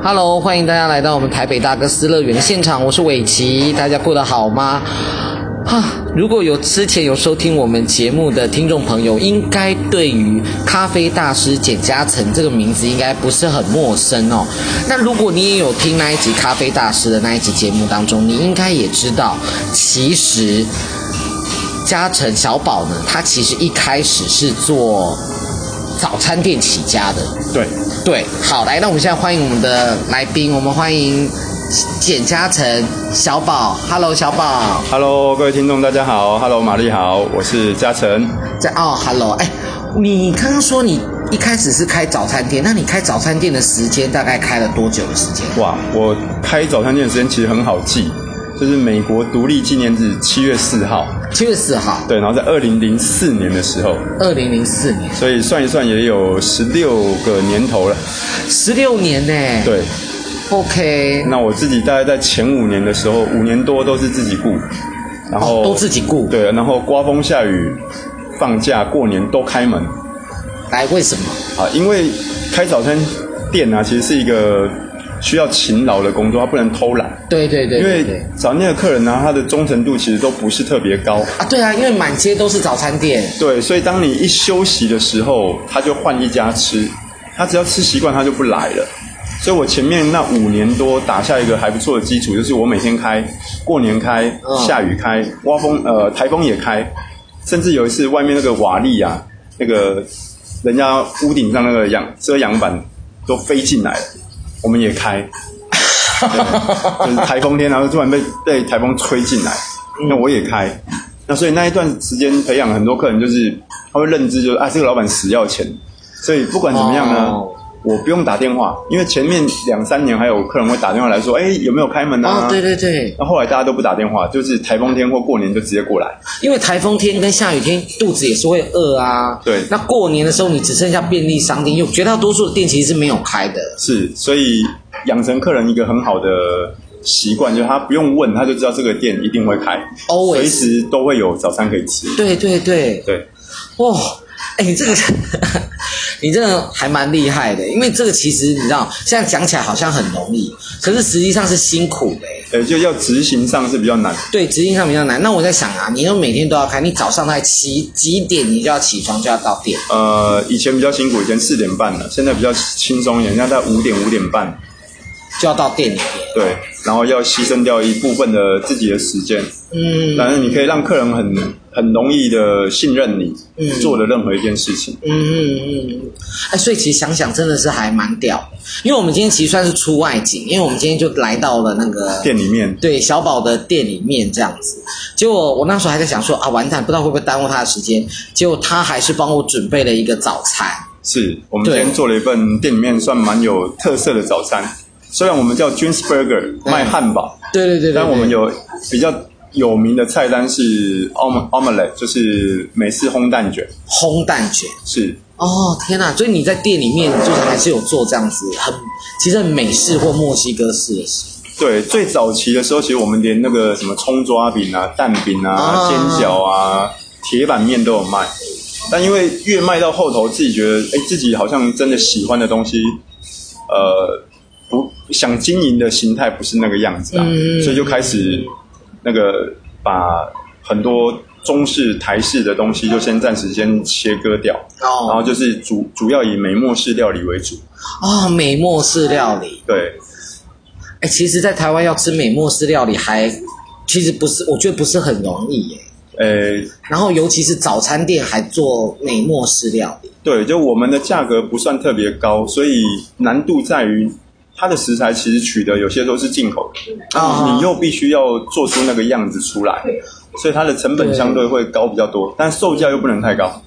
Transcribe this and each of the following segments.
Hello，欢迎大家来到我们台北大哥斯乐园的现场，我是伟奇，大家过得好吗？哈，如果有之前有收听我们节目的听众朋友，应该对于咖啡大师简嘉诚这个名字应该不是很陌生哦。那如果你也有听那一集咖啡大师的那一集节目当中，你应该也知道，其实嘉诚小宝呢，他其实一开始是做早餐店起家的。对。对，好，来，那我们现在欢迎我们的来宾，我们欢迎简嘉诚小宝，Hello，小宝，Hello，各位听众，大家好，Hello，玛丽好，我是嘉诚，在哦，Hello，哎，你刚刚说你一开始是开早餐店，那你开早餐店的时间大概开了多久的时间？哇，我开早餐店的时间其实很好记。就是美国独立纪念日七月四号，七月四号，对，然后在二零零四年的时候，二零零四年，所以算一算也有十六个年头了，十六年呢？对，OK。那我自己大概在前五年的时候，五年多都是自己雇，然后、哦、都自己雇，对，然后刮风下雨、放假、过年都开门。来，为什么？啊，因为开早餐店啊，其实是一个。需要勤劳的工作，他不能偷懒。对对对，对，因为早餐店的客人呢、啊，他的忠诚度其实都不是特别高啊。对啊，因为满街都是早餐店。对，所以当你一休息的时候，他就换一家吃。他只要吃习惯，他就不来了。所以我前面那五年多打下一个还不错的基础，就是我每天开，过年开，下雨开，刮风呃台风也开，甚至有一次外面那个瓦砾啊，那个人家屋顶上那个阳遮阳板都飞进来了。我们也开，就是台风天，然后突然被被台风吹进来，那我也开，那所以那一段时间培养很多客人，就是他会认知，就是啊，这个老板死要钱，所以不管怎么样呢。Oh. 我不用打电话，因为前面两三年还有客人会打电话来说，哎，有没有开门啊？哦，对对对。那后来大家都不打电话，就是台风天或过年就直接过来。因为台风天跟下雨天肚子也是会饿啊。对。那过年的时候你只剩下便利商店，因为绝大多数的店其实是没有开的。是，所以养成客人一个很好的习惯，就是他不用问，他就知道这个店一定会开随时都会有早餐可以吃。对对对对。哇。哎，你这个，你这个还蛮厉害的，因为这个其实你知道，现在讲起来好像很容易，可是实际上是辛苦的。呃，就要执行上是比较难。对，执行上比较难。那我在想啊，你又每天都要开，你早上在几几点你就要起床就要到店？呃，以前比较辛苦，以前四点半了，现在比较轻松一点，现在在五点五点半就要到店里面。对，然后要牺牲掉一部分的自己的时间。嗯，反正你可以让客人很很容易的信任你，嗯，做的任何一件事情。嗯嗯嗯，哎，所以其实想想真的是还蛮屌的，因为我们今天其实算是出外景，因为我们今天就来到了那个店里面，对，小宝的店里面这样子。结果我那时候还在想说啊，完蛋，不知道会不会耽误他的时间。结果他还是帮我准备了一个早餐。是，我们今天做了一份店里面算蛮有特色的早餐。虽然我们叫 Dreams Burger 卖汉堡，对对对，对，但我们有比较。有名的菜单是 omelette，就是美式烘蛋卷。烘蛋卷是哦，天哪！所以你在店里面就是还是有做这样子，很其实很美式或墨西哥式的。对，最早期的时候，其实我们连那个什么葱抓饼啊、蛋饼啊、啊煎饺啊、铁板面都有卖。但因为越卖到后头，自己觉得哎，自己好像真的喜欢的东西，呃，不想经营的形态不是那个样子啊，嗯、所以就开始。那个把很多中式、台式的东西就先暂时先切割掉，哦，然后就是主主要以美墨式料理为主。哦，美墨式料理。对。哎，其实，在台湾要吃美墨式料理还其实不是，我觉得不是很容易耶。呃，然后尤其是早餐店还做美墨式料理。对，就我们的价格不算特别高，所以难度在于。它的食材其实取得有些都是进口的啊，你又必须要做出那个样子出来，所以它的成本相对会高比较多，但售价又不能太高。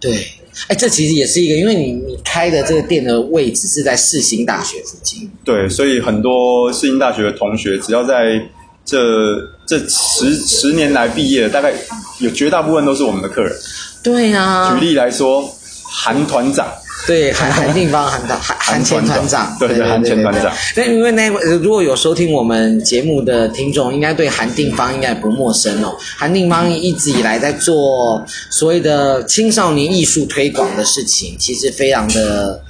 对，哎，这其实也是一个，因为你你开的这个店的位置是在世新大学附近，对，所以很多世新大学的同学，只要在这这十十年来毕业，大概有绝大部分都是我们的客人。对啊，举例来说，韩团长。对，韩韩定邦，韩团韩韩前团长，对 对，韩前团长。那因为那如果有收听我们节目的听众，应该对韩定邦应该不陌生哦。韩定邦一直以来在做所谓的青少年艺术推广的事情，其实非常的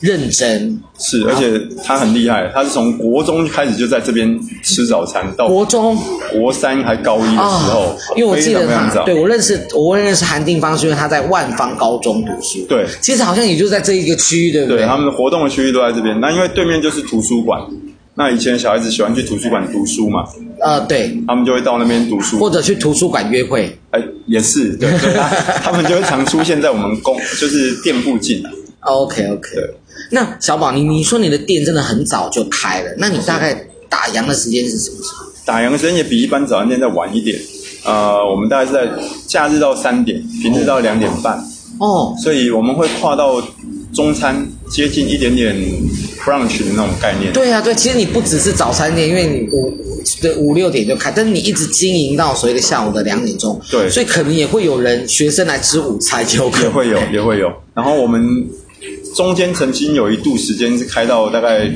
认真。是，而且他很厉害，他是从国中开始就在这边吃早餐，到国中、国三还高一的时候，哦、因为我记得他，对我认识，我认识韩定芳是因为他在万方高中读书。对，其实好像也就在这一个区域，对不对？对，他们的活动的区域都在这边。那因为对面就是图书馆，那以前小孩子喜欢去图书馆读书嘛？呃，对，他们就会到那边读书，或者去图书馆约会。哎，也是，对，对他，他们就会常出现在我们公，就是店附近。OK OK。对。那小宝，你你说你的店真的很早就开了，那你大概打烊的时间是什么时候？打烊的时间也比一般早餐店再晚一点，呃，我们大概是在假日到三点，平日到两点半。哦，所以我们会跨到中餐，接近一点点 brunch 的那种概念。对啊，对，其实你不只是早餐店，因为你五对五六点就开，但是你一直经营到所谓的下午的两点钟。对，所以可能也会有人学生来吃午餐，就也会有，也会有。然后我们。中间曾经有一度时间是开到大概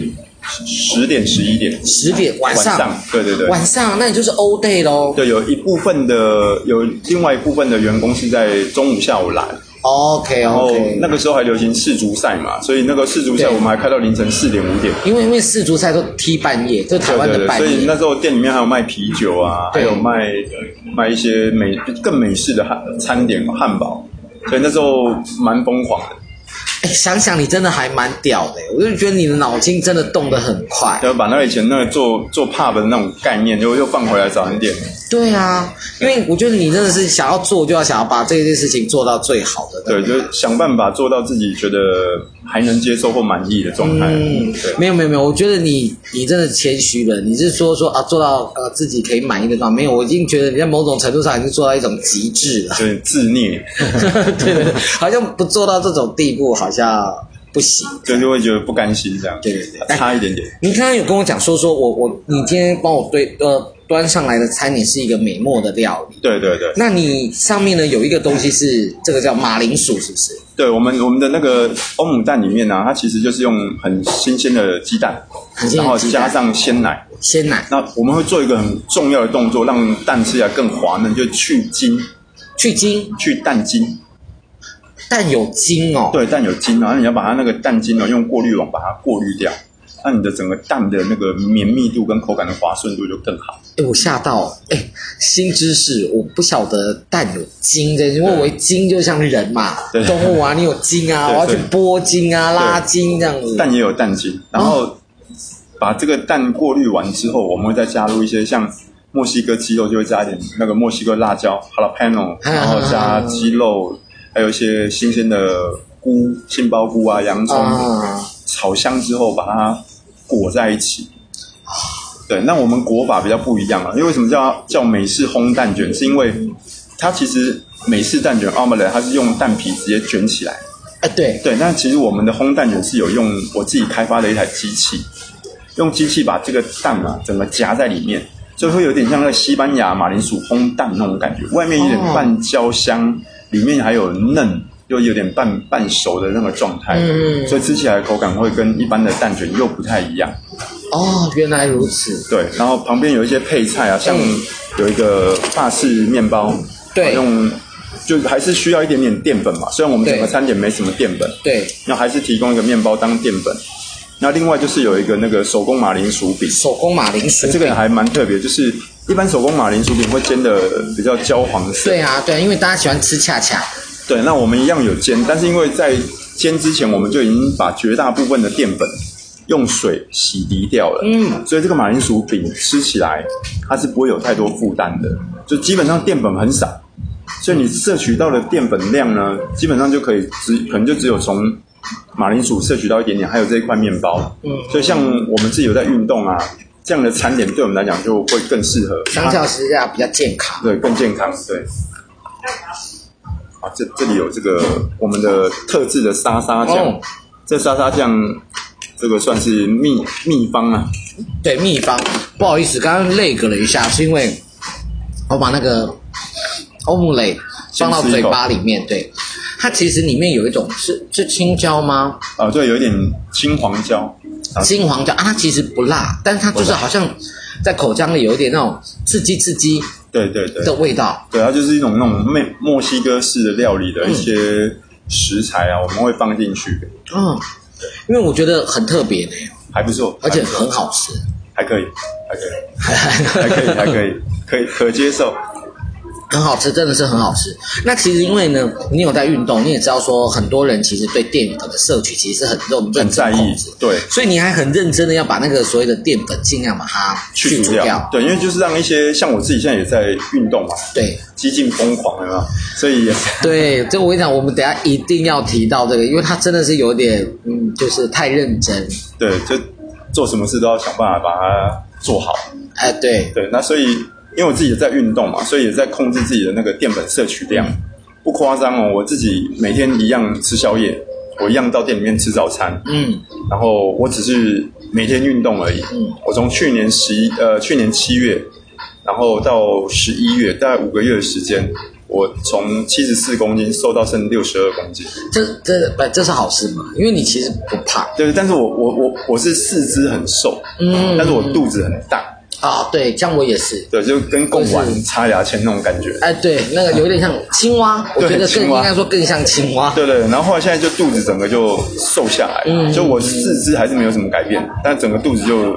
十点十一点，十点晚上，晚上，对对对，晚上那你就是 all day 喽。对，有一部分的有另外一部分的员工是在中午下午来。OK OK。那个时候还流行世足赛嘛，所以那个世足赛我们还开到凌晨四点五点。因为因为世足赛都踢半夜，就台湾的半夜。对对对，所以那时候店里面还有卖啤酒啊，还有卖卖一些美更美式的汉餐点汉堡，所以那时候蛮疯狂的。哎，想想你真的还蛮屌的，我就觉得你的脑筋真的动得很快。要把那以前那个做做 pub 的那种概念，就又放回来早一点。对啊，因为我觉得你真的是想要做，就要想要把这件事情做到最好的。对，就想办法做到自己觉得还能接受或满意的状态。嗯，对，没有没有没有，我觉得你你真的谦虚了。你是说说啊，做到呃自己可以满意的状态？没有，我已经觉得你在某种程度上已经做到一种极致了。对，自虐。对 对对，好像不做到这种地步，好像不行，就就会觉得不甘心这样。对对对，差一点点。你刚刚有跟我讲说说我我你今天帮我对呃端上来的餐点是一个美墨的料理。对对对。那你上面呢有一个东西是这个叫马铃薯，是不是？对，我们我们的那个欧姆蛋里面呢、啊，它其实就是用很新鲜的鸡蛋，然后加上鲜奶。鲜奶。那我们会做一个很重要的动作，让蛋吃起来更滑嫩，就去筋。去筋？去蛋筋。蛋有筋哦，对，蛋有筋，然后你要把它那个蛋筋呢，用过滤网把它过滤掉，那你的整个蛋的那个绵密度跟口感的滑顺度就更好。哎，我吓到，哎，新知识，我不晓得蛋有筋的，因为我筋就像人嘛，对动物啊，你有筋啊，我要去剥筋啊，拉筋这样子。蛋也有蛋筋，然后把这个蛋过滤完之后，我们会再加入一些像墨西哥鸡肉，就会加一点那个墨西哥辣椒 jalapeno，然后加鸡肉。还有一些新鲜的菇、杏鲍菇啊、洋葱，啊、炒香之后把它裹在一起。对，那我们裹法比较不一样啊。因为为什么叫叫美式烘蛋卷？是因为它其实美式蛋卷 omelette 它是用蛋皮直接卷起来。哎，对对。那其实我们的烘蛋卷是有用我自己开发的一台机器，用机器把这个蛋啊整个夹在里面，就会有点像那个西班牙马铃薯烘蛋那种感觉，外面有点半焦香。哦里面还有嫩，又有点半半熟的那个状态，嗯，所以吃起来口感会跟一般的蛋卷又不太一样。哦，原来如此。对，然后旁边有一些配菜啊，像有一个法式面包，对，用就还是需要一点点淀粉嘛。虽然我们整个餐点没什么淀粉，对，那还是提供一个面包当淀粉。那另外就是有一个那个手工马铃薯饼，手工马铃薯饼，这个还蛮特别，就是。一般手工马铃薯饼会煎的比较焦黄色。对啊，对，因为大家喜欢吃恰恰。对，那我们一样有煎，但是因为在煎之前，我们就已经把绝大部分的淀粉用水洗涤掉了。嗯，所以这个马铃薯饼吃起来它是不会有太多负担的，就基本上淀粉很少，所以你摄取到的淀粉量呢，基本上就可以只可能就只有从马铃薯摄取到一点点，还有这一块面包。嗯，所以像我们自己有在运动啊。这样的餐点对我们来讲就会更适合，相较之下比较健康，对，更健康，对。啊，这这里有这个我们的特制的沙沙酱，哦、这沙沙酱这个算是秘秘方啊，对，秘方。不好意思，刚刚 lag 了一下，是因为我把那个欧姆雷放到嘴巴里面，对，它其实里面有一种是是青椒吗？啊，对，有一点青黄椒。青黄椒。啊，它其实不辣，但是它就是好像在口腔里有一点那种刺激刺激，对对对。的味道。对，它就是一种那种墨墨西哥式的料理的一些食材啊，我们会放进去。嗯，因为我觉得很特别呢，还不错，而且很好吃，还可以，还可以，还可以，还可以，可以可接受。很好吃，真的是很好吃。那其实因为呢，你有在运动，你也知道说，很多人其实对淀粉的摄取其实是很认真在意，对，所以你还很认真的要把那个所谓的淀粉尽量把它去除掉，掉。对，因为就是让一些像我自己现在也在运动嘛，对，激进疯狂，有没有？所以 对，这我跟你讲，我们等下一定要提到这个，因为他真的是有点，嗯，就是太认真。对，就做什么事都要想办法把它做好。哎，对对，那所以。因为我自己也在运动嘛，所以也在控制自己的那个淀粉摄取量，不夸张哦。我自己每天一样吃宵夜，我一样到店里面吃早餐，嗯，然后我只是每天运动而已。嗯，我从去年十一呃去年七月，然后到十一月，大概五个月的时间，我从七十四公斤瘦到剩六十二公斤。这这不这是好事嘛？因为你其实不胖。对，但是我我我我是四肢很瘦，嗯，但是我肚子很大。啊，对，像我也是，对，就跟贡丸插牙签那种感觉。哎，对，那个有点像青蛙，我觉得更应该说更像青蛙。对对，然后后来现在就肚子整个就瘦下来，嗯，就我四肢还是没有什么改变，但整个肚子就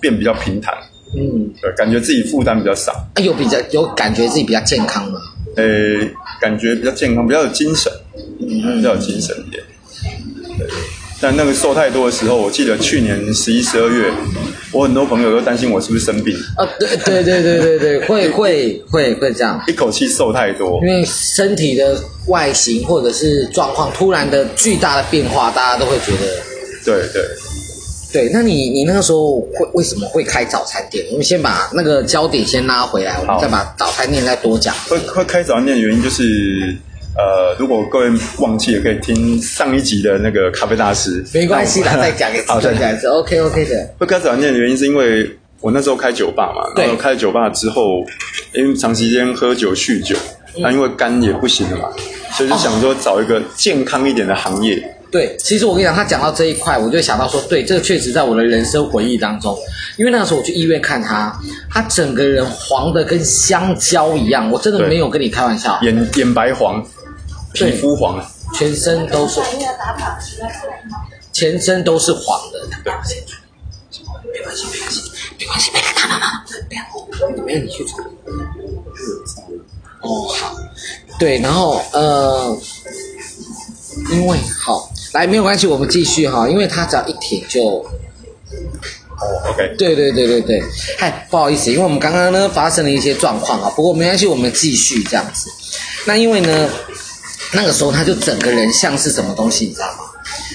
变比较平坦，嗯，对，感觉自己负担比较少。哎，有比较有感觉自己比较健康吗？呃，感觉比较健康，比较有精神，嗯，比较有精神一点。对。但那个瘦太多的时候，我记得去年十一、十二月，我很多朋友都担心我是不是生病。啊，对对对对对对，会会会会这样，一口气瘦太多，因为身体的外形或者是状况突然的巨大的变化，大家都会觉得。对对对，那你你那个时候会为什么会开早餐店？我们先把那个焦点先拉回来，我们再把早餐店再多讲。会会开早餐店的原因就是。呃，如果各位忘记了，可以听上一集的那个咖啡大师。没关系啦，再讲一次，好，再讲一次，OK OK 的。会开早餐店的原因是因为我那时候开酒吧嘛，然后开了酒吧之后，因为长时间喝酒酗酒，那、嗯、因为肝也不行了嘛，所以就想说找一个健康一点的行业。对，其实我跟你讲，他讲到这一块，我就想到说，对，这个确实在我的人生回忆当中，因为那个时候我去医院看他，他整个人黄的跟香蕉一样，我真的没有跟你开玩笑，眼眼白黄。皮肤黄，全身都是，全身都是黄的。对，没关系，没关系，没关系，别看他了，不要，没有你去做。哦，好，对，然后呃，因为好，来，没有关系，我们继续哈，因为他只要一停就，哦，OK，对对对对对，嗨，不好意思，因为我们刚刚呢发生了一些状况啊，不过没关系，我们继续这样子。那因为呢。那个时候他就整个人像是什么东西，你知道吗？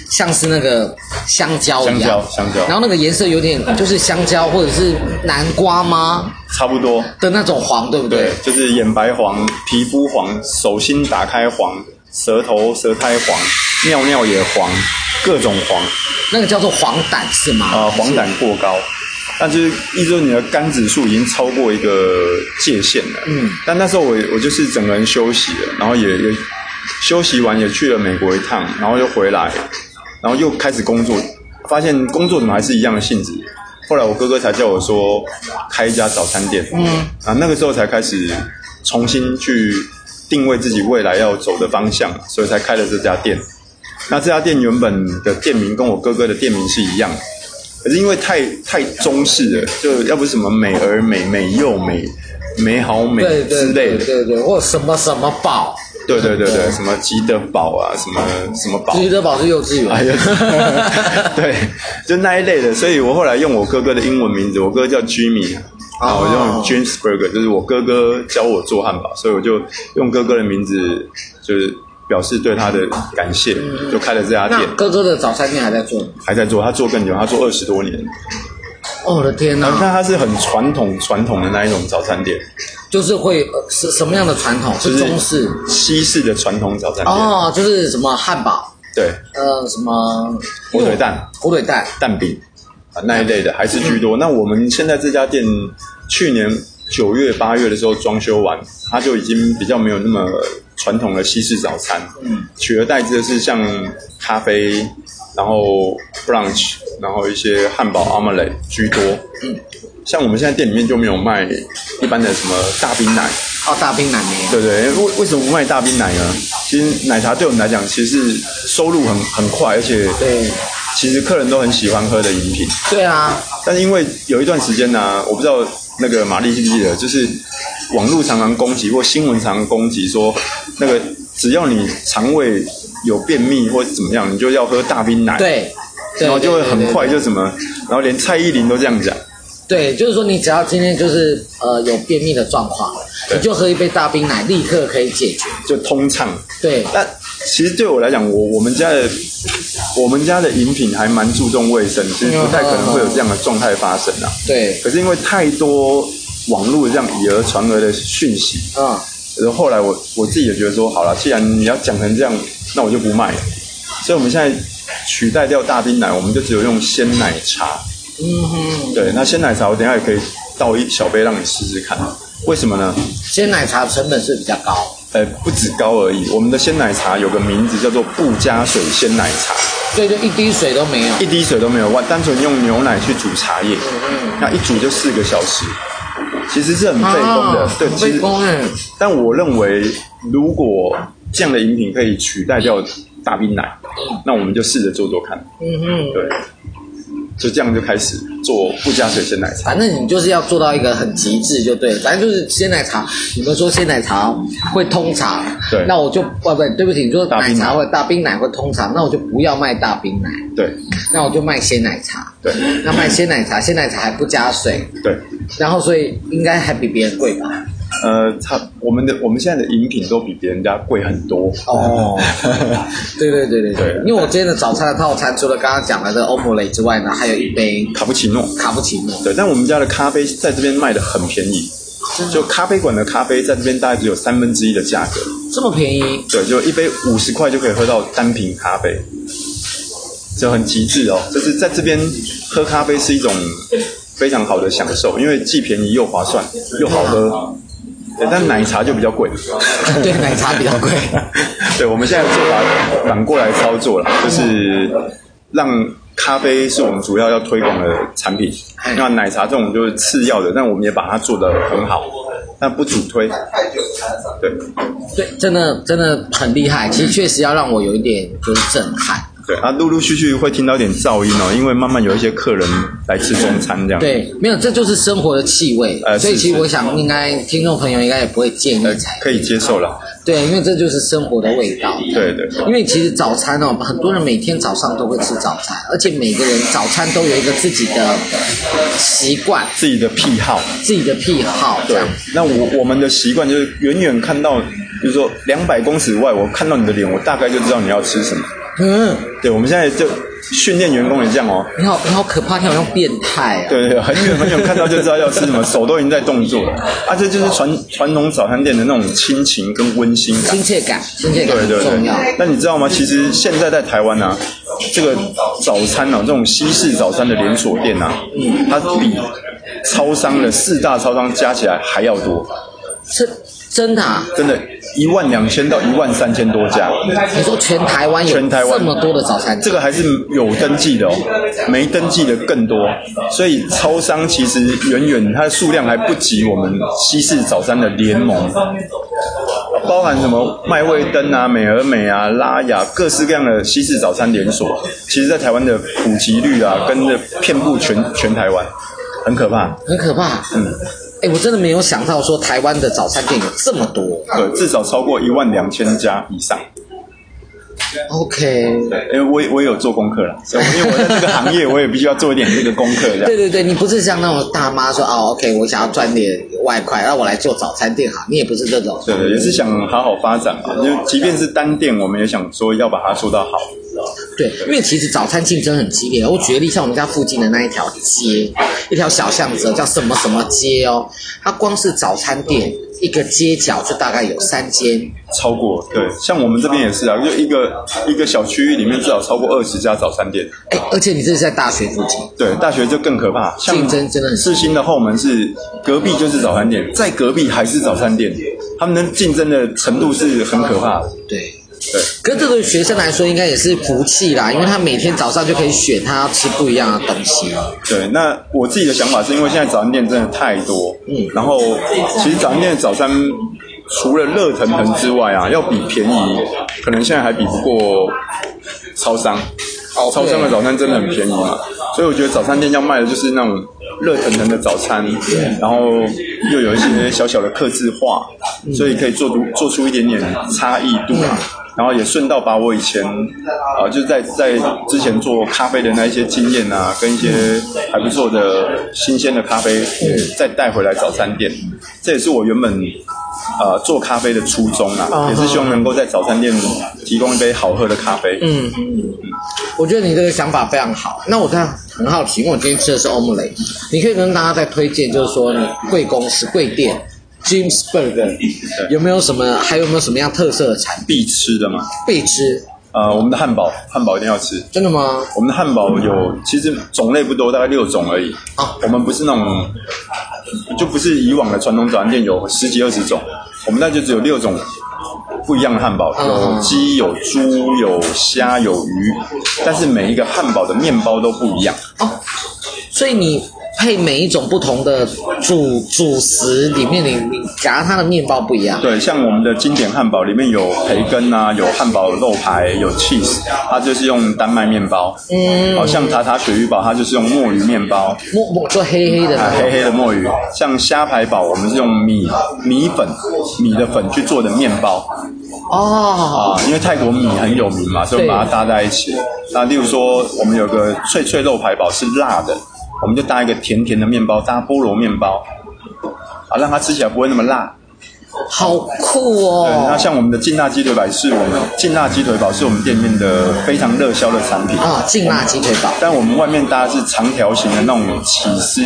像是那个香蕉一样，香蕉，香蕉。然后那个颜色有点就是香蕉或者是南瓜吗？差不多的那种黄，对不对？对，就是眼白黄，皮肤黄，手心打开黄，舌头舌苔黄，尿尿也黄，各种黄。那个叫做黄疸是吗？啊、呃，黄疸过高，但就是意思说你的肝指数已经超过一个界限了。嗯。但那时候我我就是整个人休息了，然后也也。休息完也去了美国一趟，然后又回来，然后又开始工作，发现工作怎么还是一样的性质。后来我哥哥才叫我说开一家早餐店，嗯，啊，那个时候才开始重新去定位自己未来要走的方向，所以才开了这家店。那这家店原本的店名跟我哥哥的店名是一样，可是因为太太中式了，就要不是什么美而美、美又美、美好美之类的，对对对对，或什么什么宝。对对对对，什么吉德堡啊，什么什么堡？吉德堡是幼稚园。哎呀，对，就那一类的。所以我后来用我哥哥的英文名字，我哥叫 Jimmy，啊，我用 James Burger，就是我哥哥教我做汉堡，所以我就用哥哥的名字，就是表示对他的感谢，就开了这家店。哥哥的早餐店还在做？还在做，他做更久，他做二十多年。哦，我的天哪！你看他是很传统传统的那一种早餐店。就是会是什么样的传统？是中式、西式的传统早餐店。哦，就是什么汉堡，对，呃，什么？火腿蛋、火腿蛋、蛋饼。啊那一类的还是居多。那我们现在这家店去年九月、八月的时候装修完，它就已经比较没有那么传统的西式早餐，嗯，取而代之的是像咖啡，然后 brunch，然后一些汉堡、omelette 居多，嗯。像我们现在店里面就没有卖一般的什么大冰奶，哦，大冰奶没有。对对，为为什么不卖大冰奶呢？其实奶茶对我们来讲，其实是收入很很快，而且对，其实客人都很喜欢喝的饮品。对啊，但是因为有一段时间呢、啊，我不知道那个玛丽记不记得，就是网络常常攻击或新闻常常攻击说，那个只要你肠胃有便秘或者怎么样，你就要喝大冰奶。对，对然后就会很快就什么，然后连蔡依林都这样讲。对，就是说你只要今天就是呃有便秘的状况，你就喝一杯大冰奶，立刻可以解决，就通畅。对，但其实对我来讲，我我们家的我们家的饮品还蛮注重卫生，其实不太可能会有这样的状态发生啊。对。可是因为太多网络这样以讹传讹的讯息，嗯，然后后来我我自己也觉得说，好了，既然你要讲成这样，那我就不卖了。所以我们现在取代掉大冰奶，我们就只有用鲜奶茶。嗯哼，对，那鲜奶茶我等一下也可以倒一小杯让你试试看，为什么呢？鲜奶茶成本是比较高，呃，不止高而已。我们的鲜奶茶有个名字叫做不加水鲜奶茶，对，就一滴水都没有，一滴水都没有，我单纯用牛奶去煮茶叶，嗯，那一煮就四个小时，其实是很费工的，啊、对，费工哎。但我认为，如果这样的饮品可以取代掉大冰奶，嗯、那我们就试着做做看，嗯嗯，对。就这样就开始做不加水鲜奶茶，反正你就是要做到一个很极致就对了，反正就是鲜奶茶。你们说鲜奶茶会通肠，对，那我就不不对不起，你说奶。茶会大冰奶会通肠，那我就不要卖大冰奶，对，那我就卖鲜奶茶，对，那卖鲜奶茶，鲜奶茶还不加水，对，然后所以应该还比别人贵吧？呃，差我们的我们现在的饮品都比别人家贵很多哦。对对对对对，因为我今天的早餐的套餐除了刚刚讲的这个欧姆雷之外呢，还有一杯卡布奇诺。卡布奇诺。对，但我们家的咖啡在这边卖的很便宜，就咖啡馆的咖啡在这边大概只有三分之一的价格。这么便宜？对，就一杯五十块就可以喝到单品咖啡，就很极致哦。就是在这边喝咖啡是一种非常好的享受，因为既便宜又划算又好喝。对，但奶茶就比较贵。对，奶茶比较贵。对，我们现在做法反过来操作了，就是让咖啡是我们主要要推广的产品，那奶茶这种就是次要的，但我们也把它做得很好，但不主推。对，对，真的真的很厉害。其实确实要让我有一点就是震撼。对啊，陆陆续续会听到一点噪音哦，因为慢慢有一些客人来吃中餐这样。对，没有，这就是生活的气味。呃，所以其实我想，应该听众朋友应该也不会介意才可以接受了。对，因为这就是生活的味道。对对。因为其实早餐哦，很多人每天早上都会吃早餐，而且每个人早餐都有一个自己的习惯、自己的癖好、自己的癖好。对，那我我们的习惯就是远远看到，比如说两百公尺外，我看到你的脸，我大概就知道你要吃什么。嗯，对，我们现在就训练员工也这样哦。你好，你好可怕，你好像变态啊。对对，很远很远看到就知道要吃什么，手都已经在动作了。啊，这就是传传统早餐店的那种亲情跟温馨感。亲切感，亲切感很重要。那你知道吗？其实现在在台湾呢、啊，这个早餐呢、啊，这种西式早餐的连锁店啊，嗯，它比超商的四大超商加起来还要多。是。真的啊，真的，一万两千到一万三千多家。你说全台湾有全台湾这么多的早餐店？这个还是有登记的哦，没登记的更多。所以超商其实远远它的数量还不及我们西式早餐的联盟，包含什么麦味登啊、美而美啊、拉雅各式各样的西式早餐连锁，其实在台湾的普及率啊，跟着遍布全全台湾，很可怕，很可怕，嗯。哎，我真的没有想到说台湾的早餐店有这么多，对，至少超过一万两千家以上。OK，对，因为我也我也有做功课了，所 以因为我在这个行业，我也必须要做一点这个功课。对对对，你不是像那种大妈说哦，OK，我想要赚点外快，那我来做早餐店哈，你也不是这种。对对，也是想好好发展嘛，就即便是单店，我们也想说要把它做到好。对，因为其实早餐竞争很激烈。我举个例，像我们家附近的那一条街，一条小巷子叫什么什么街哦，它光是早餐店一个街角就大概有三间，超过对，像我们这边也是啊，就一个一个小区域里面至少超过二十家早餐店。哎，而且你这是在大学附近，对，大学就更可怕，竞争真的很。四新的后门是隔壁就是早餐店，在隔壁还是早餐店，他们的竞争的程度是很可怕的。对。对，可是这对学生来说应该也是福气啦，因为他每天早上就可以选他要吃不一样的东西。对，那我自己的想法是因为现在早餐店真的太多，嗯，然后其实早餐店的早餐除了热腾腾之外啊，要比便宜，可能现在还比不过超商。哦，超商的早餐真的很便宜嘛，所以我觉得早餐店要卖的就是那种热腾腾的早餐，然后又有一些小小的克制化，所以可以做出做出一点点差异度啊。然后也顺道把我以前啊、呃，就是在在之前做咖啡的那一些经验啊，跟一些还不错的新鲜的咖啡，再带回来早餐店。这也是我原本呃做咖啡的初衷啊，也是希望能够在早餐店提供一杯好喝的咖啡。嗯嗯，我觉得你这个想法非常好。那我看很好奇，因为我今天吃的是欧姆雷，你可以跟大家再推荐，就是说你贵公司贵店。Jamesburg 有没有什么？还有没有什么样特色的产品必吃的吗？必吃。呃，我们的汉堡，汉堡一定要吃。真的吗？我们的汉堡有，其实种类不多，大概六种而已。啊，我们不是那种，就不是以往的传统早餐店有十几二十种，我们那就只有六种不一样的汉堡，有鸡、有猪、有虾、有鱼，但是每一个汉堡的面包都不一样。哦，所以你。配每一种不同的主主食里面，你你夹它的面包不一样。对，像我们的经典汉堡里面有培根啊，有汉堡肉排，有 cheese，它就是用丹麦面包。嗯。好像塔塔鳕鱼堡，它就是用墨鱼面包。墨墨做黑黑的。黑黑的墨鱼。像虾排堡，我们是用米米粉米的粉去做的面包。哦。啊，因为泰国米很有名嘛，所以把它搭在一起。那例如说，我们有个脆脆肉排堡是辣的。我们就搭一个甜甜的面包，搭菠萝面包，啊，让它吃起来不会那么辣，好酷哦！对，那像我们的劲辣鸡腿堡是我们劲辣鸡腿堡是我们店面的非常热销的产品啊，劲辣鸡腿堡。但我们外面搭的是长条形的那种起司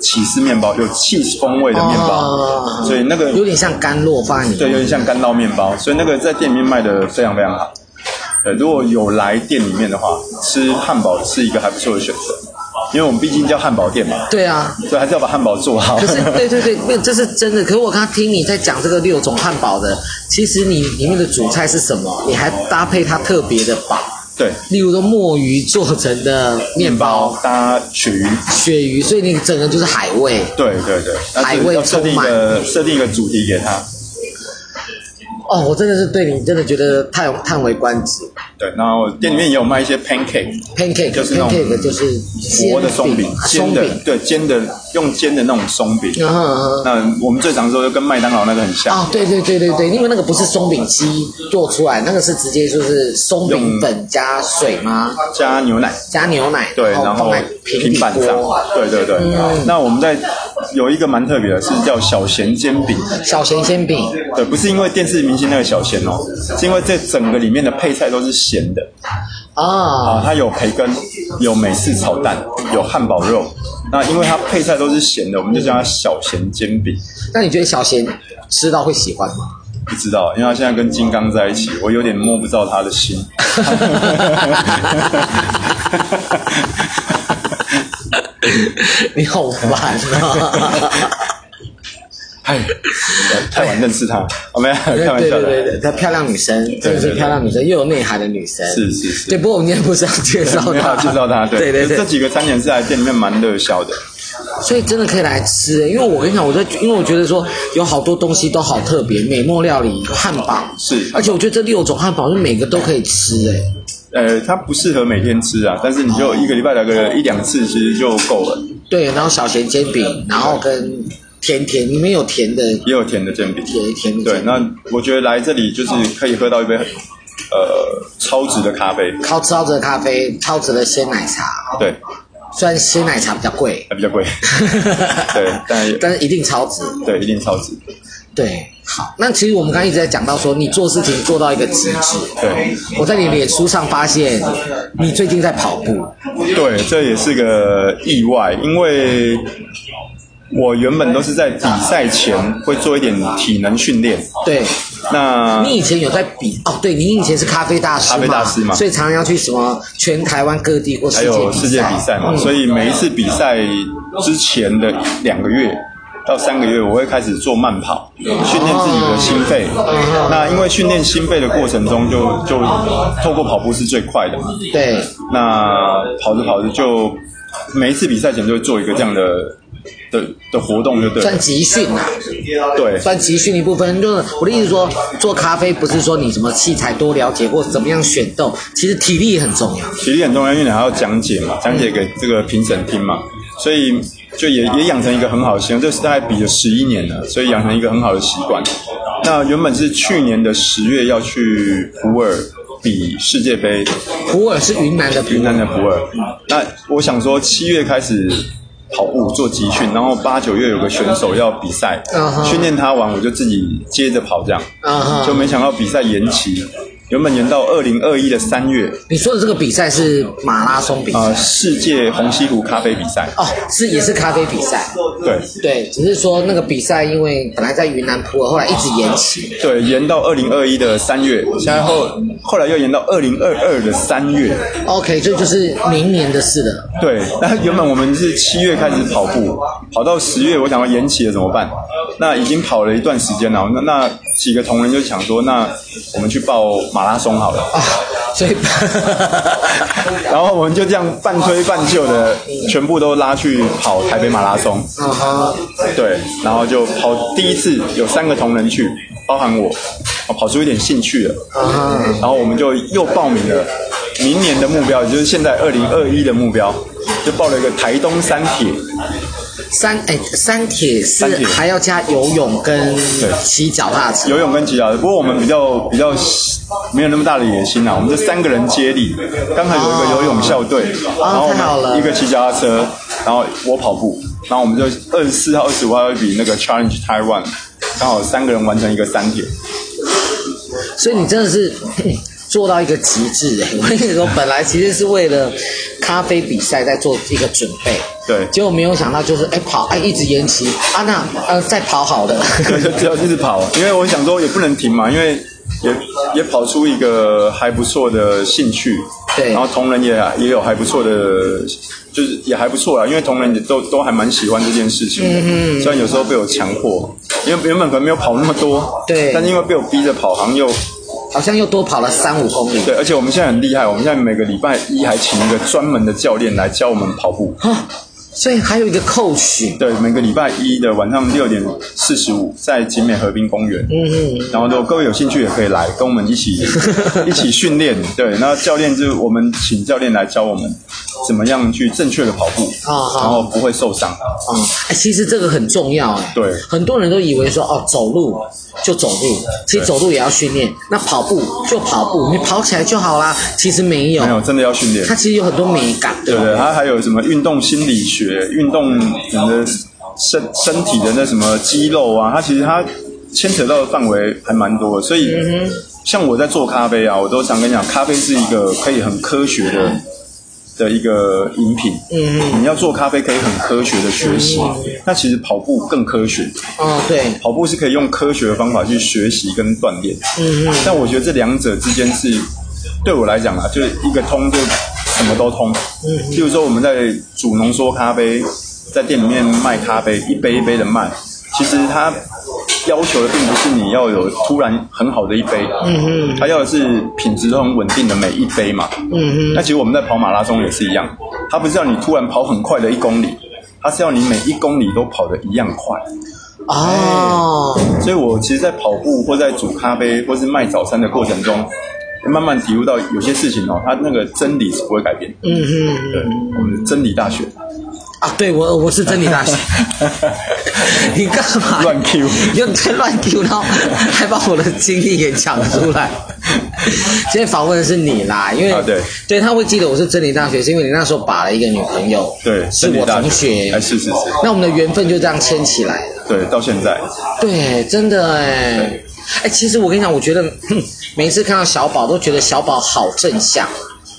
起司面包，有 cheese 风味的面包，哦、所以那个有点像干酪饭，对，有点像干酪面包，所以那个在店里面卖的非常非常好。对，如果有来店里面的话，吃汉堡是一个还不错的选择。因为我们毕竟叫汉堡店嘛，对啊，所以还是要把汉堡做好。可是，对对对，没有，这是真的。可是我刚刚听你在讲这个六种汉堡的，其实你里面的主菜是什么？你还搭配它特别的堡，对，例如说墨鱼做成的面包，搭鳕鱼，鳕鱼，所以你整个就是海味。对对对，海味设定一个设定一个主题给他。哦，我真的是对你真的觉得叹叹为观止。对，然后店里面也有卖一些 pancake，pancake 就是那种就是薄的松饼，煎的，对，煎的用煎的那种松饼。那我们最常说就跟麦当劳那个很像。哦，对对对对对，因为那个不是松饼机做出来，那个是直接就是松饼粉加水吗？加牛奶，加牛奶，对，然后平板上，对对对。那我们在有一个蛮特别的，是叫小咸煎饼。小咸煎饼，对，不是因为电视明星那个小咸哦，是因为这整个里面的配菜都是咸的啊啊，它有培根，有美式炒蛋，有汉堡肉。那因为它配菜都是咸的，我们就叫它小咸煎饼。那你觉得小咸吃到会喜欢吗？不知道，因为他现在跟金刚在一起，我有点摸不到他的心。你好烦啊！哎，太晚认识她，我没有开玩笑的。对对对，她漂亮女生，真的是漂亮女生，又有内涵的女生。是是是。对，不过我们今天不是要介绍她，介绍她。对对对，这几个餐点是在店里面蛮热销的，所以真的可以来吃。因为我跟你讲，我在，因为我觉得说有好多东西都好特别，美墨料理汉堡是，而且我觉得这六种汉堡是每个都可以吃诶。呃，它不适合每天吃啊，但是你就一个礼拜来个一两次，其实就够了。对，然后小咸煎饼，然后跟。甜甜，里面有甜的，也有甜的煎饼，甜甜的。对，那我觉得来这里就是可以喝到一杯，呃，超值的咖啡，超超值的咖啡，超值的鲜奶茶。对，虽然鲜奶茶比较贵，还比较贵，对，但但是一定超值，对，一定超值。对，好，那其实我们刚刚一直在讲到说，你做事情做到一个极致。对，我在你脸书上发现你最近在跑步。对，这也是个意外，因为。我原本都是在比赛前会做一点体能训练。对，那你以前有在比哦？对，你以前是咖啡大师，咖啡大师嘛，所以常常要去什么全台湾各地或世界还有世界比赛嘛。嗯、所以每一次比赛之前的两个月，到三个月，我会开始做慢跑，训练自己的心肺。那因为训练心肺的过程中就，就就透过跑步是最快的嘛。对。那跑着跑着就每一次比赛前就会做一个这样的。的的活动就对，算集训啊，对，算集训一部分。就是我的意思说，做咖啡不是说你什么器材多了解或怎么样选豆，其实体力也很重要。体力很重要，因为你还要讲解嘛，讲解给这个评审听嘛，所以就也也养成一个很好的习惯。这是大概比了十一年了，所以养成一个很好的习惯。那原本是去年的十月要去普洱比世界杯，普洱是云南的云南的普洱。那我想说七月开始。跑步做集训，然后八九月有个选手要比赛，uh huh. 训练他完我就自己接着跑，这样，uh huh. 就没想到比赛延期。原本延到二零二一的三月。你说的这个比赛是马拉松比赛？呃，世界红西湖咖啡比赛。哦，是也是咖啡比赛。对对，只是说那个比赛因为本来在云南普洱，后来一直延期。对，延到二零二一的三月，现在后后来又延到二零二二的三月。OK，这就是明年的事了。对，那原本我们是七月开始跑步，跑到十月，我想要延期了怎么办？那已经跑了一段时间了，那那几个同仁就想说，那我们去报马。拉松好了啊，所以，然后我们就这样半推半就的，全部都拉去跑台北马拉松。嗯哼，对，然后就跑第一次有三个同仁去，包含我，我跑出一点兴趣了。嗯哼，然后我们就又报名了明年的目标，也就是现在二零二一的目标，就报了一个台东三铁。三哎，三铁是还要加游泳跟骑脚踏车。游泳跟骑脚踏车，不过我们比较比较没有那么大的野心啊。我们这三个人接力，刚好有一个游泳校队，然后我们一个骑脚踏车，然后我跑步，然后我们就二十四号、二十五号要比那个 Challenge Taiwan，刚好三个人完成一个三铁。所以你真的是。做到一个极致哎！我跟你说，本来其实是为了咖啡比赛在做一个准备，对，结果没有想到就是哎跑哎一直延期。啊，那呃再跑好的，对，就只要一直跑，因为我想说也不能停嘛，因为也也跑出一个还不错的兴趣，对，然后同仁也也有还不错的，就是也还不错啦，因为同仁也都都还蛮喜欢这件事情，嗯嗯，虽然有时候被我强迫，因为原本可能没有跑那么多，对，但是因为被我逼着跑，好像又。好像又多跑了三五公里。对，而且我们现在很厉害，我们现在每个礼拜一还请一个专门的教练来教我们跑步。所以还有一个 coach。对，每个礼拜一的晚上六点四十五，在景美河滨公园。嗯嗯。然后，如果各位有兴趣，也可以来跟我们一起 一起训练。对，那教练就是我们请教练来教我们怎么样去正确的跑步，啊，然后不会受伤。嗯，哎，其实这个很重要哎。对。很多人都以为说哦，走路就走路，其实走路也要训练。那跑步就跑步，你跑起来就好啦。其实没有，没有，真的要训练。它其实有很多美感。对不对，它还有什么运动心理学？运动人的身身体的那什么肌肉啊，它其实它牵扯到的范围还蛮多的。所以，像我在做咖啡啊，我都想跟你讲，咖啡是一个可以很科学的的一个饮品。嗯嗯，你要做咖啡可以很科学的学习，那其实跑步更科学。哦，对，跑步是可以用科学的方法去学习跟锻炼。嗯嗯，但我觉得这两者之间是对我来讲啊，就是一个通就。什么都通，嗯，譬如说我们在煮浓缩咖啡，在店里面卖咖啡，一杯一杯的卖，其实它要求的并不是你要有突然很好的一杯，嗯嗯，它要的是品质都很稳定的每一杯嘛，嗯嗯，那其实我们在跑马拉松也是一样，它不是要你突然跑很快的一公里，它是要你每一公里都跑得一样快，哦，所以我其实，在跑步或在煮咖啡或是卖早餐的过程中。慢慢体悟到有些事情哦，它那个真理是不会改变。嗯哼，对，我们真理大学啊，对我我是真理大学。你干嘛乱 Q？又在乱 Q，然后还把我的经历给讲出来。今天访问的是你啦，因为、啊、对对，他会记得我是真理大学，是因为你那时候把了一个女朋友，对，是我同学，哎，是是是。那我们的缘分就这样牵起来了。对，到现在。对，真的哎。哎，其实我跟你讲，我觉得每一次看到小宝，都觉得小宝好正向，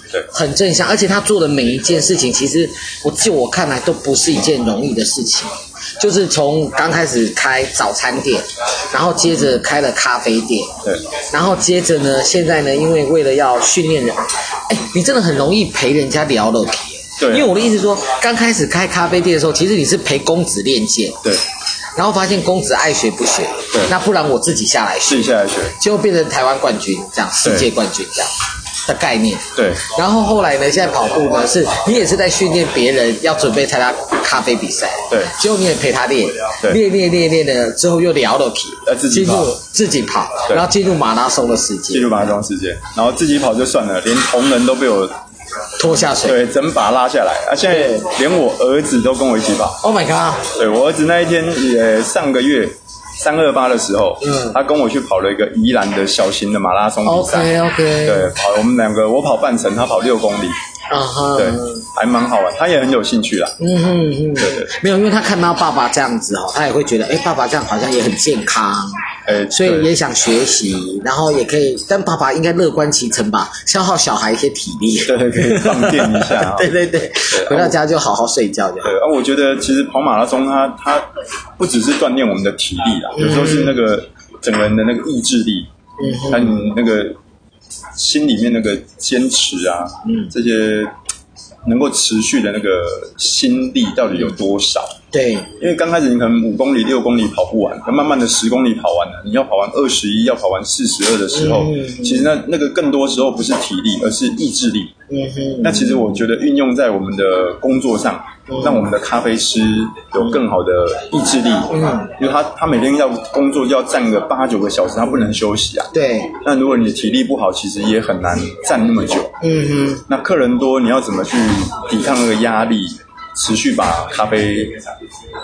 对，很正向，而且他做的每一件事情，其实我就我看来都不是一件容易的事情。就是从刚开始开早餐店，然后接着开了咖啡店，对，然后接着呢，现在呢，因为为了要训练人，哎，你真的很容易陪人家聊了天，对，因为我的意思说，刚开始开咖啡店的时候，其实你是陪公子练剑，对。然后发现公子爱学不学，对，那不然我自己下来学，自己下来学，结果变成台湾冠军这样，世界冠军这样的概念。对，然后后来呢，现在跑步呢，是你也是在训练别人要准备参加咖啡比赛，对，结果你也陪他练，对，练练练练的之后又聊了皮，呃，自己跑，自己跑，然后进入马拉松的世界，进入马拉松世界，然后自己跑就算了，连同仁都被我。拖下水，对，整把拉下来啊！现在连我儿子都跟我一起跑。Oh my god！对，我儿子那一天也上个月三二八的时候，嗯，他跟我去跑了一个宜兰的小型的马拉松比赛。OK OK。对，跑我们两个，我跑半程，他跑六公里。啊哈，对，还蛮好玩，他也很有兴趣啦。嗯哼嗯，对对，没有，因为他看到爸爸这样子哦，他也会觉得，哎，爸爸这样好像也很健康，哎，所以也想学习，然后也可以，但爸爸应该乐观其成吧，消耗小孩一些体力，可以 放电一下，对对对，回到家就好好睡觉就好。对啊，我觉得其实跑马拉松，它它不只是锻炼我们的体力啦，有时候是那个整个人的那个意志力，嗯，还有那个。心里面那个坚持啊，嗯，这些能够持续的那个心力到底有多少？对，因为刚开始你可能五公里、六公里跑不完，慢慢的十公里跑完了，你要跑完二十一，要跑完四十二的时候，嗯、其实那那个更多时候不是体力，而是意志力。嗯哼。那其实我觉得运用在我们的工作上，嗯、让我们的咖啡师有更好的意志力。嗯。因为他他每天要工作要站个八九个小时，他不能休息啊。对。那如果你的体力不好，其实也很难站那么久。嗯哼。那客人多，你要怎么去抵抗那个压力？持续把咖啡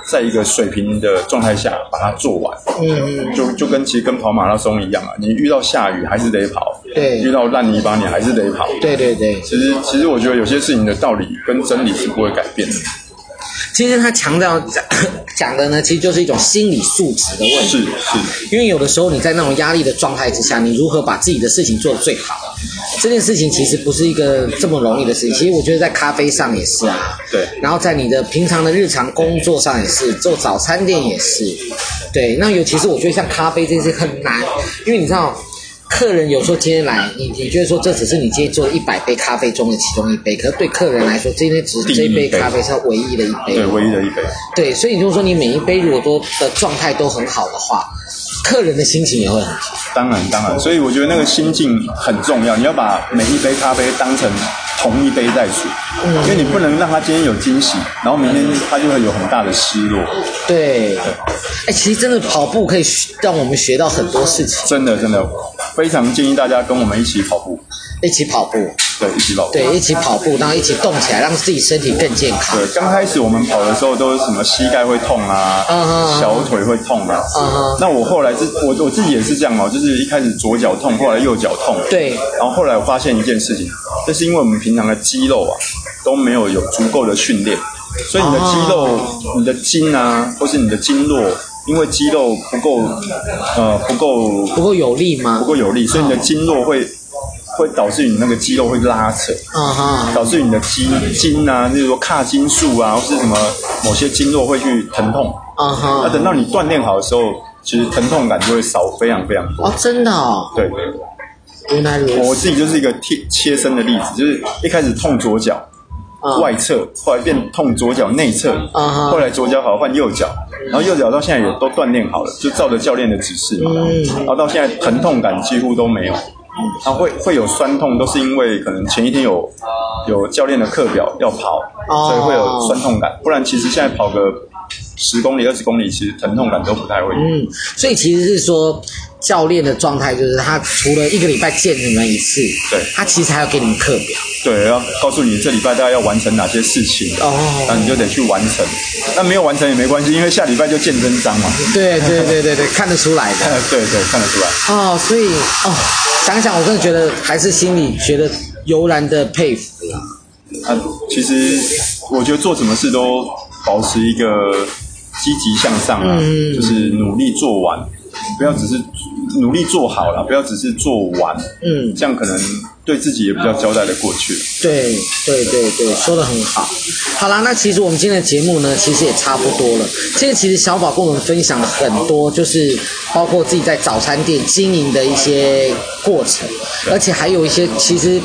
在一个水平的状态下把它做完，嗯嗯，就就跟其实跟跑马拉松一样啊，你遇到下雨还是得跑，对，遇到烂泥巴你还是得跑，对对对。其实其实我觉得有些事情的道理跟真理是不会改变的。其实他强调讲 讲的呢，其实就是一种心理素质的问题。是是，因为有的时候你在那种压力的状态之下，你如何把自己的事情做得最好？这件事情其实不是一个这么容易的事情。其实我觉得在咖啡上也是啊。对。然后在你的平常的日常工作上也是，做早餐店也是。对。那尤其是我觉得像咖啡这件事很难，因为你知道。客人有时候今天来，你你觉得说这只是你今天做了一百杯咖啡中的其中一杯，可是对客人来说，今天只是这一杯咖啡是唯一的一杯，对，唯一的一杯。对，所以你就说你每一杯如果都的状态都很好的话，客人的心情也会很好。当然当然，所以我觉得那个心境很重要，你要把每一杯咖啡当成同一杯再煮，嗯，因为你不能让他今天有惊喜，然后明天他就会有很大的失落。对，哎，其实真的跑步可以让我们学到很多事情，真的真的。非常建议大家跟我们一起跑步，一起跑步，对，一起跑步，对，一起跑步，然后一起动起来，让自己身体更健康。对，刚开始我们跑的时候都是什么膝盖会痛啊，uh huh. 小腿会痛啊。Uh huh. 那我后来自，我我自己也是这样哦，就是一开始左脚痛，后来右脚痛。对。然后后来我发现一件事情，这是因为我们平常的肌肉啊都没有有足够的训练，所以你的肌肉、uh huh. 你的筋啊，或是你的经络。因为肌肉不够，呃，不够不够有力吗？不够有力，所以你的经络会会导致你那个肌肉会拉扯，啊哈，导致你的肌筋啊，例如说髂筋束啊，或是什么某些经络会去疼痛，啊哈。那等到你锻炼好的时候，其实疼痛感就会少非常非常多。哦，真的哦。对。原来如此。我自己就是一个贴切身的例子，就是一开始痛左脚外侧，后来变痛左脚内侧，后来左脚好换右脚。然后右脚到现在也都锻炼好了，就照着教练的指示嘛。然后到现在疼痛感几乎都没有，然后会会有酸痛，都是因为可能前一天有有教练的课表要跑，所以会有酸痛感。不然其实现在跑个十公里、二十公里，其实疼痛感都不太会有。嗯，所以其实是说。教练的状态就是，他除了一个礼拜见你们一次，对，他其实还要给你们课表，对，要告诉你这礼拜大概要完成哪些事情，哦，那你就得去完成。那没有完成也没关系，因为下礼拜就见真章嘛。对对对对对，看得出来的。对对，看得出来。哦，所以哦，想想我真的觉得还是心里觉得油然的佩服啦。啊，其实我觉得做什么事都保持一个积极向上啊，嗯、就是努力做完。不要只是努力做好了，不要只是做完，嗯，这样可能对自己也比较交代的过去。对对对对，说的很好。好啦，那其实我们今天的节目呢，其实也差不多了。今天其实小宝跟我们分享了很多，就是包括自己在早餐店经营的一些过程，而且还有一些其实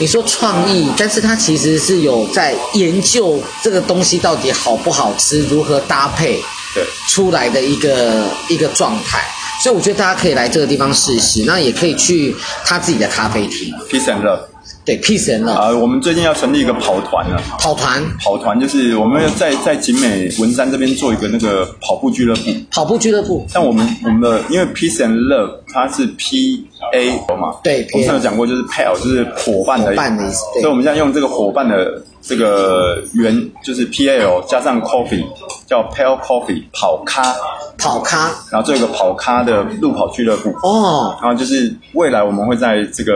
你说创意，但是他其实是有在研究这个东西到底好不好吃，如何搭配。对出来的一个一个状态。所以我觉得大家可以来这个地方试试，那也可以去他自己的咖啡厅，Peace and Love。对，Peace and Love。啊，我们最近要成立一个跑团了。跑团，跑团就是我们要在在景美文山这边做一个那个跑步俱乐部。跑步俱乐部。像我们我们的，因为 Peace and Love 它是 P A 嘛，对，我们上次讲过，就是 Pal 就是伙伴的意思。所以我们现在用这个伙伴的这个原就是 P A L 加上 Coffee，叫 Pal Coffee 跑咖。跑咖，然后做一个跑咖的路跑俱乐部。哦，然后就是未来我们会在这个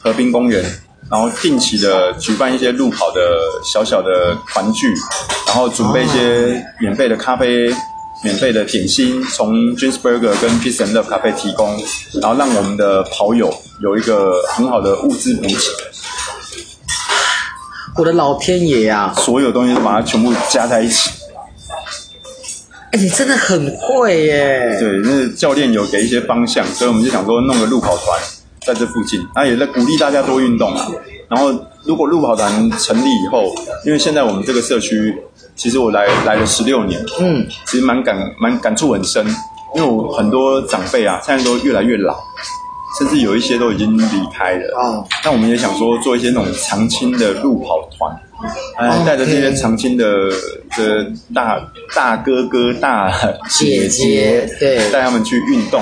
河滨公园，然后定期的举办一些路跑的小小的团聚，然后准备一些免费的咖啡、哦、免费的点心，从 j i n s b u r g e r 跟 Peace and Love 咖啡提供，然后让我们的跑友有一个很好的物资补给。我的老天爷啊！所有东西都把它全部加在一起。哎，你真的很会耶！对，那教练有给一些方向，所以我们就想说弄个路跑团在这附近，那也在鼓励大家多运动啊。然后，如果路跑团成立以后，因为现在我们这个社区，其实我来来了十六年，嗯，其实蛮感蛮感触很深，因为我很多长辈啊，现在都越来越老，甚至有一些都已经离开了。哦，那我们也想说做一些那种长青的路跑团。哎，带着这些长青的的大大哥哥、大姐姐，对，带他们去运动，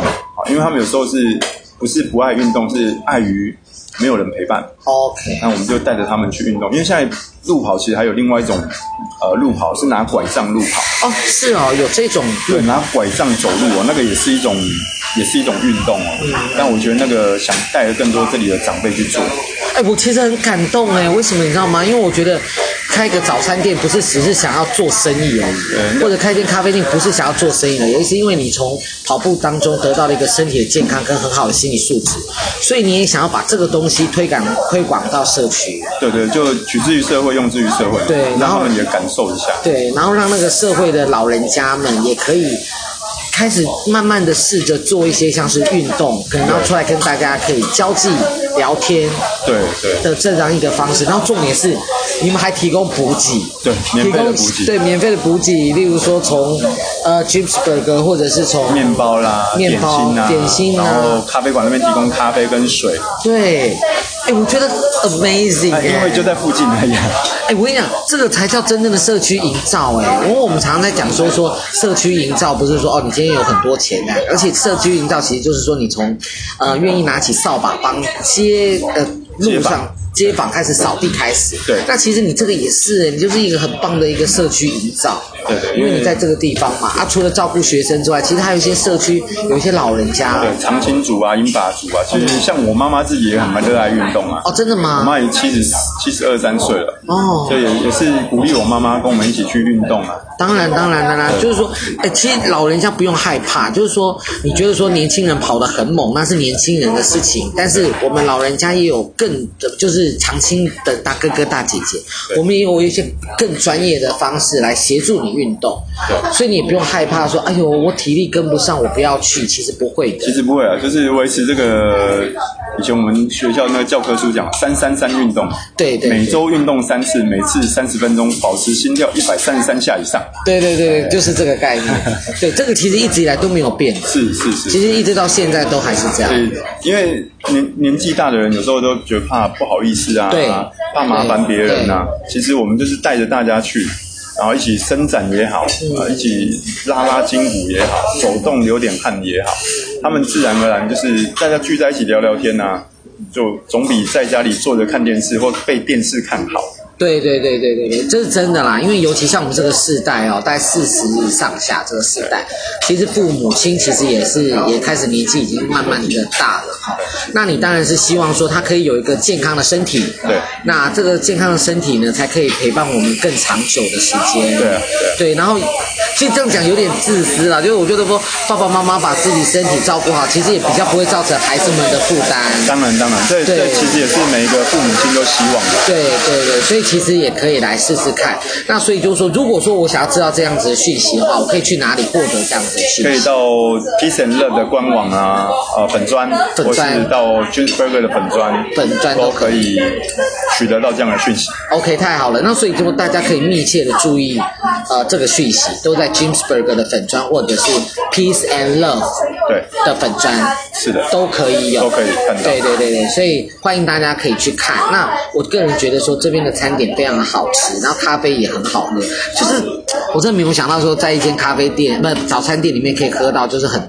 因为他们有时候是不是不爱运动，是碍于没有人陪伴。OK，那我们就带着他们去运动，因为现在路跑其实还有另外一种，呃，路跑是拿拐杖路跑。哦，是哦，有这种对，拿拐杖走路哦，那个也是一种，也是一种运动哦。嗯，但我觉得那个想带着更多这里的长辈去做。哎，我其实很感动哎，为什么你知道吗？因为我觉得开个早餐店不是只是想要做生意而已，或者开间咖啡店不是想要做生意而已，而是因为你从跑步当中得到了一个身体的健康跟很好的心理素质，所以你也想要把这个东西推广推广到社区。对对，就取之于社会，用之于社会。对，然后也感受一下。对，然后让那个社会的老人家们也可以。开始慢慢的试着做一些像是运动，可能要出来跟大家可以交际聊天，对对的这样一个方式。然后重点是，你们还提供补给，对，免费的补给，对，免费的补给，例如说从呃 Gipsburger 或者是从面包啦、面包、点心啊，点心啊，然后咖啡馆那边提供咖啡跟水，对。哎，我觉得 amazing，因为就在附近而已。哎，我跟你讲，这个才叫真正的社区营造哎。因为我们常常在讲说说社区营造，不是说哦，你今天有很多钱啊，而且社区营造其实就是说你从呃愿意拿起扫把帮街呃路上街坊开始扫地开始。对。那其实你这个也是，你就是一个很棒的一个社区营造。对对，因为你在这个地方嘛，啊，除了照顾学生之外，其实还有一些社区，有一些老人家，对，长青组啊、英法组啊，其实像我妈妈自己也很热爱运动啊。哦，真的吗？我妈也七十七十二三岁了，哦，所以也也是鼓励我妈妈跟我们一起去运动啊。当然，当然，当然，就是说，哎，其实老人家不用害怕，就是说，你觉得说年轻人跑得很猛，那是年轻人的事情，但是我们老人家也有更，就是长青的大哥哥大姐姐，我们也有一些更专业的方式来协助你。运动，对，所以你也不用害怕说，哎呦，我体力跟不上，我不要去。其实不会的，其实不会啊，就是维持这个以前我们学校那个教科书讲三三三运动，对对，每周运动三次，每次三十分钟，保持心跳一百三十三下以上。对对对，就是这个概念。对，这个其实一直以来都没有变，是是是，其实一直到现在都还是这样。对，因为年年纪大的人有时候都觉得怕不好意思啊，对，怕麻烦别人啊。其实我们就是带着大家去。然后一起伸展也好，啊，一起拉拉筋骨也好，走动流点汗也好，他们自然而然就是大家聚在一起聊聊天啊，就总比在家里坐着看电视或被电视看好。对对对对对对，这是真的啦。因为尤其像我们这个世代哦，大概四十上下这个世代，其实父母亲其实也是也开始年纪已经慢慢的大了哈。那你当然是希望说他可以有一个健康的身体，对。那这个健康的身体呢，才可以陪伴我们更长久的时间。对啊，对。然后其实这样讲有点自私啦，就是我觉得说爸爸妈妈把自己身体照顾好，其实也比较不会造成孩子们的负担。当然当然，这这其实也是每一个父母亲都希望的。对对对，所以。其实也可以来试试看。那所以就是说，如果说我想要知道这样子的讯息的话，我可以去哪里获得这样子的讯息？可以到 Peace and Love 的官网啊，呃，粉砖，或是到 j u n s b u r g e r 的粉砖，粉砖都可以取得到这样的讯息。OK，太好了。那所以就大家可以密切的注意，呃，这个讯息都在 j a m e s b u r g e r 的粉砖，或者是 Peace and Love 对的粉砖，是的，都可以有，都可以看到。对对对对，所以欢迎大家可以去看。那我个人觉得说这边的餐点非常的好吃，然后咖啡也很好喝，就是我真的没有想到说在一间咖啡店，不早餐店里面可以喝到就是很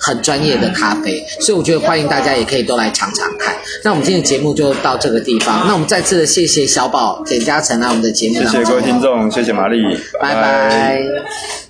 很专业的咖啡，所以我觉得欢迎大家也可以都来尝尝看。那我们今天的节目就到这个地方，那我们再次的谢谢小宝简嘉诚来我们的节目，谢谢各位听众，谢谢玛丽，拜拜。拜拜。